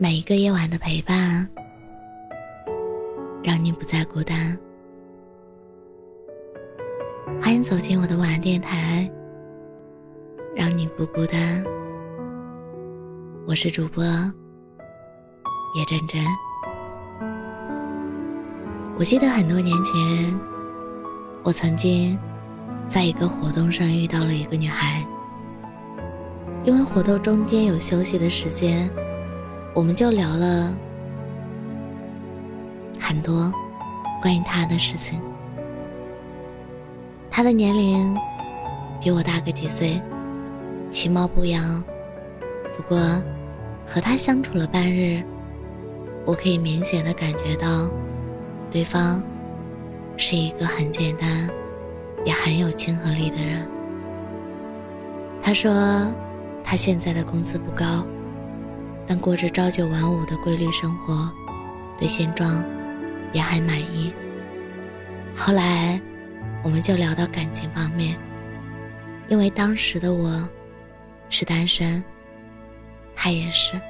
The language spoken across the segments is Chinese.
每一个夜晚的陪伴，让你不再孤单。欢迎走进我的晚安电台，让你不孤单。我是主播叶真真。我记得很多年前，我曾经在一个活动上遇到了一个女孩，因为活动中间有休息的时间。我们就聊了很多关于他的事情。他的年龄比我大个几岁，其貌不扬。不过和他相处了半日，我可以明显的感觉到，对方是一个很简单，也很有亲和力的人。他说，他现在的工资不高。但过着朝九晚五的规律生活，对现状也很满意。后来，我们就聊到感情方面，因为当时的我是单身，他也是。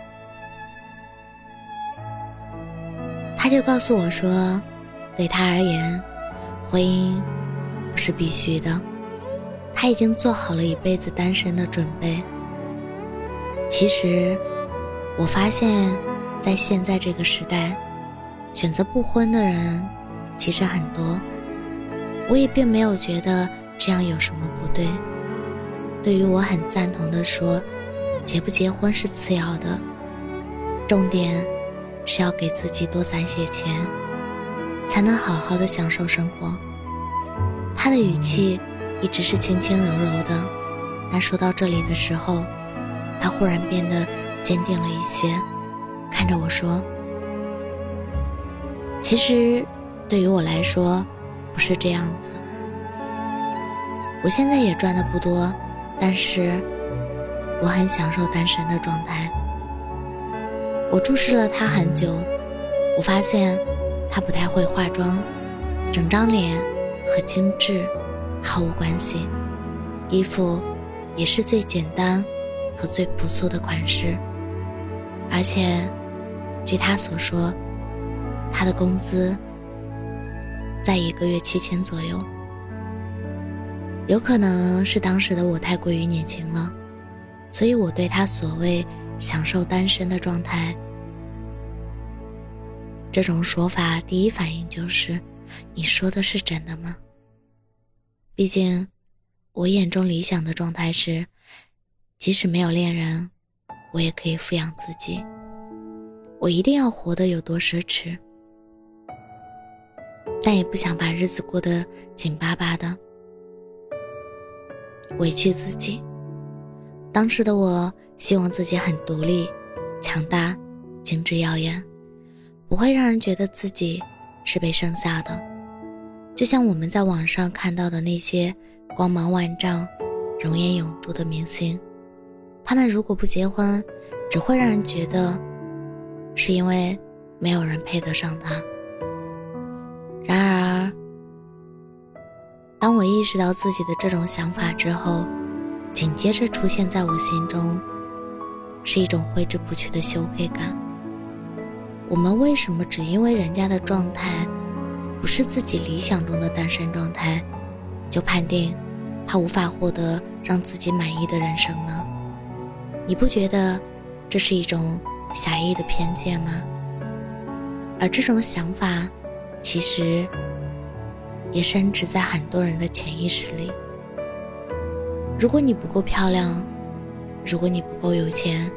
他就告诉我说，对他而言，婚姻不是必须的，他已经做好了一辈子单身的准备。其实。我发现，在现在这个时代，选择不婚的人其实很多。我也并没有觉得这样有什么不对。对于我很赞同的说，结不结婚是次要的，重点是要给自己多攒些钱，才能好好的享受生活。他的语气一直是轻轻柔柔的，但说到这里的时候，他忽然变得。坚定了一些，看着我说：“其实，对于我来说，不是这样子。我现在也赚的不多，但是我很享受单身的状态。我注视了他很久，我发现他不太会化妆，整张脸和精致毫无关系，衣服也是最简单和最朴素的款式。”而且，据他所说，他的工资在一个月七千左右。有可能是当时的我太过于年轻了，所以我对他所谓享受单身的状态这种说法，第一反应就是：你说的是真的吗？毕竟，我眼中理想的状态是，即使没有恋人。我也可以抚养自己，我一定要活得有多奢侈，但也不想把日子过得紧巴巴的，委屈自己。当时的我希望自己很独立、强大、精致耀眼，不会让人觉得自己是被剩下的。就像我们在网上看到的那些光芒万丈、容颜永驻的明星。他们如果不结婚，只会让人觉得是因为没有人配得上他。然而，当我意识到自己的这种想法之后，紧接着出现在我心中是一种挥之不去的羞愧感。我们为什么只因为人家的状态不是自己理想中的单身状态，就判定他无法获得让自己满意的人生呢？你不觉得这是一种狭义的偏见吗？而这种想法，其实也深植在很多人的潜意识里。如果你不够漂亮，如果你不够有钱，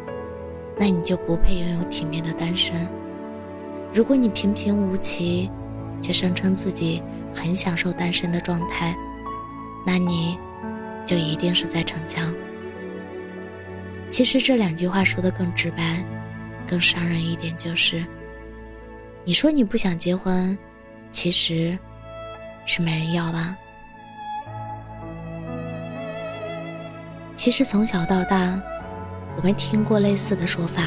那你就不配拥有体面的单身。如果你平平无奇，却声称自己很享受单身的状态，那你就一定是在逞强。其实这两句话说的更直白，更伤人一点就是：你说你不想结婚，其实是没人要吧？其实从小到大，我们听过类似的说法：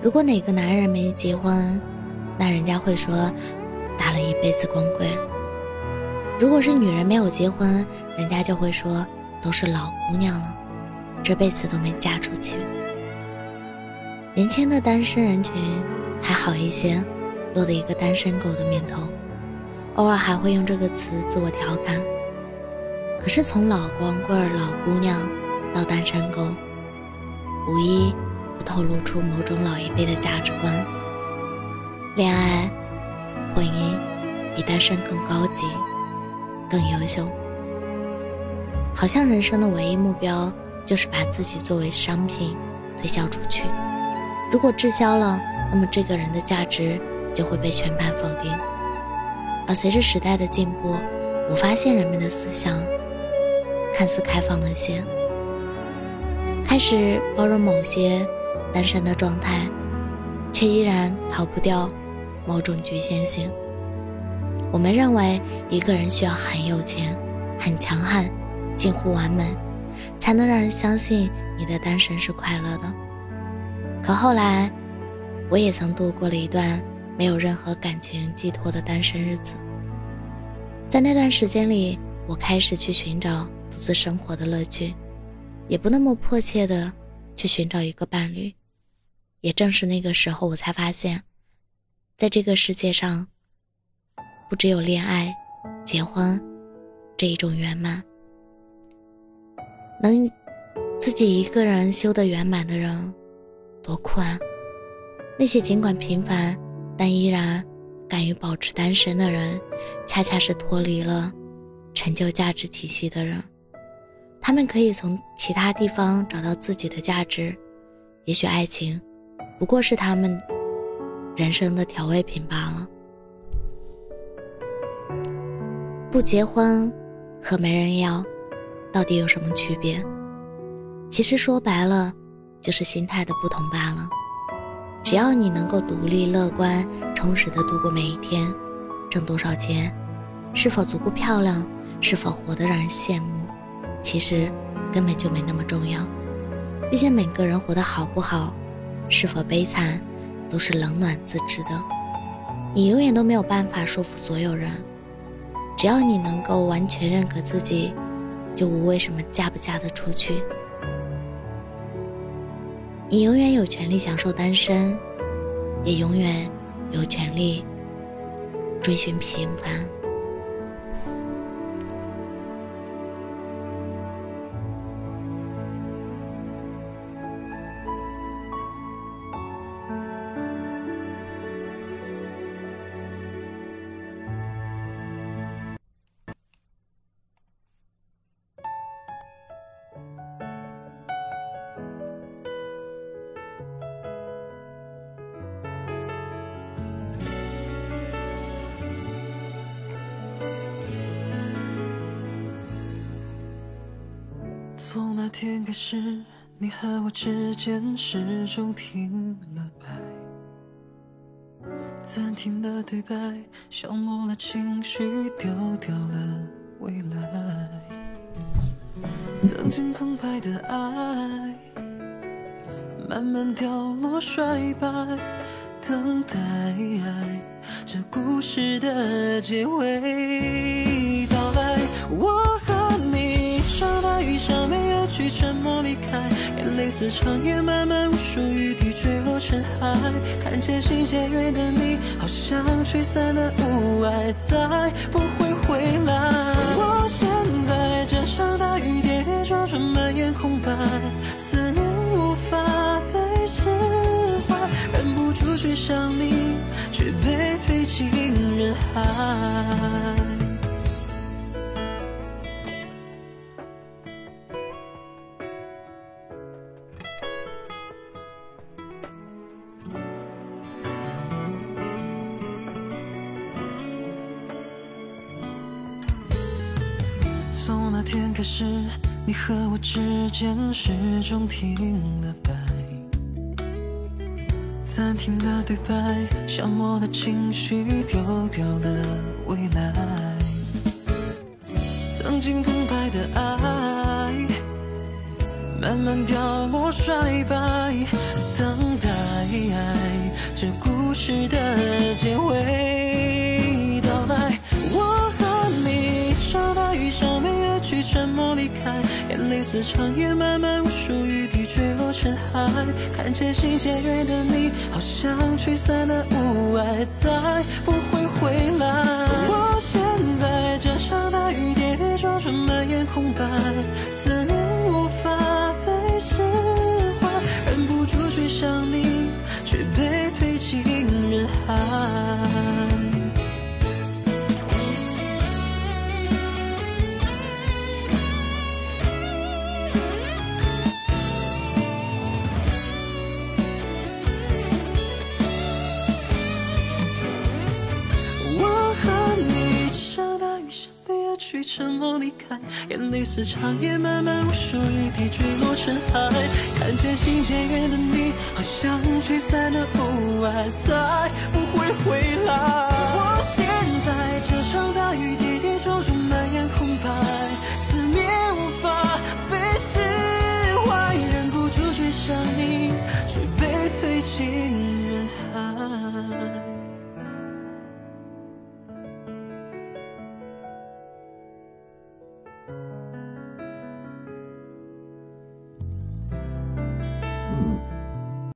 如果哪个男人没结婚，那人家会说打了一辈子光棍；如果是女人没有结婚，人家就会说都是老姑娘了。这辈子都没嫁出去。年轻的单身人群还好一些，落得一个单身狗的名头，偶尔还会用这个词自我调侃。可是从老光棍、老姑娘到单身狗，无一不透露出某种老一辈的价值观。恋爱、婚姻比单身更高级、更优秀。好像人生的唯一目标就是把自己作为商品推销出去。如果滞销了，那么这个人的价值就会被全盘否定。而随着时代的进步，我发现人们的思想看似开放了些，开始包容某些单身的状态，却依然逃不掉某种局限性。我们认为一个人需要很有钱、很强悍。近乎完美，才能让人相信你的单身是快乐的。可后来，我也曾度过了一段没有任何感情寄托的单身日子。在那段时间里，我开始去寻找独自生活的乐趣，也不那么迫切的去寻找一个伴侣。也正是那个时候，我才发现，在这个世界上，不只有恋爱、结婚这一种圆满。能自己一个人修得圆满的人，多酷啊！那些尽管平凡但依然敢于保持单身的人，恰恰是脱离了成就价值体系的人。他们可以从其他地方找到自己的价值，也许爱情不过是他们人生的调味品罢了。不结婚和没人要。到底有什么区别？其实说白了，就是心态的不同罢了。只要你能够独立、乐观、充实的度过每一天，挣多少钱，是否足够漂亮，是否活得让人羡慕，其实根本就没那么重要。毕竟每个人活得好不好，是否悲惨，都是冷暖自知的。你永远都没有办法说服所有人。只要你能够完全认可自己。就无为什么嫁不嫁得出去。你永远有权利享受单身，也永远有权利追寻平凡。那天开始，你和我之间始终停了摆，暂停了对白，消磨了情绪，丢掉了未来。曾经澎湃的爱，慢慢掉落衰败，等待这故事的结尾到来。我。沉默离开，眼泪似长夜漫漫无数雨滴坠落成海。看渐行渐远的你，好像吹散了雾霭，再不会回来。我现在这场大雨跌跌撞撞，满眼空白，思念无法被释怀，忍不住追上你，却被推进人海。天开始，你和我之间始终停了摆，暂停的对白，消磨的情绪，丢掉了未来。曾经澎湃的爱，慢慢凋落衰败，等待这故事的结尾似长夜漫漫无数雨滴坠落尘埃。看渐行渐远的你，好像吹散了雾霭，再不会回来。我现在这场大雨跌跌撞撞，满眼空白，沉默离开，眼泪似长夜漫漫无数雨滴坠落尘埃，看渐行渐远的你，好像吹散的雾霭，再不会回来。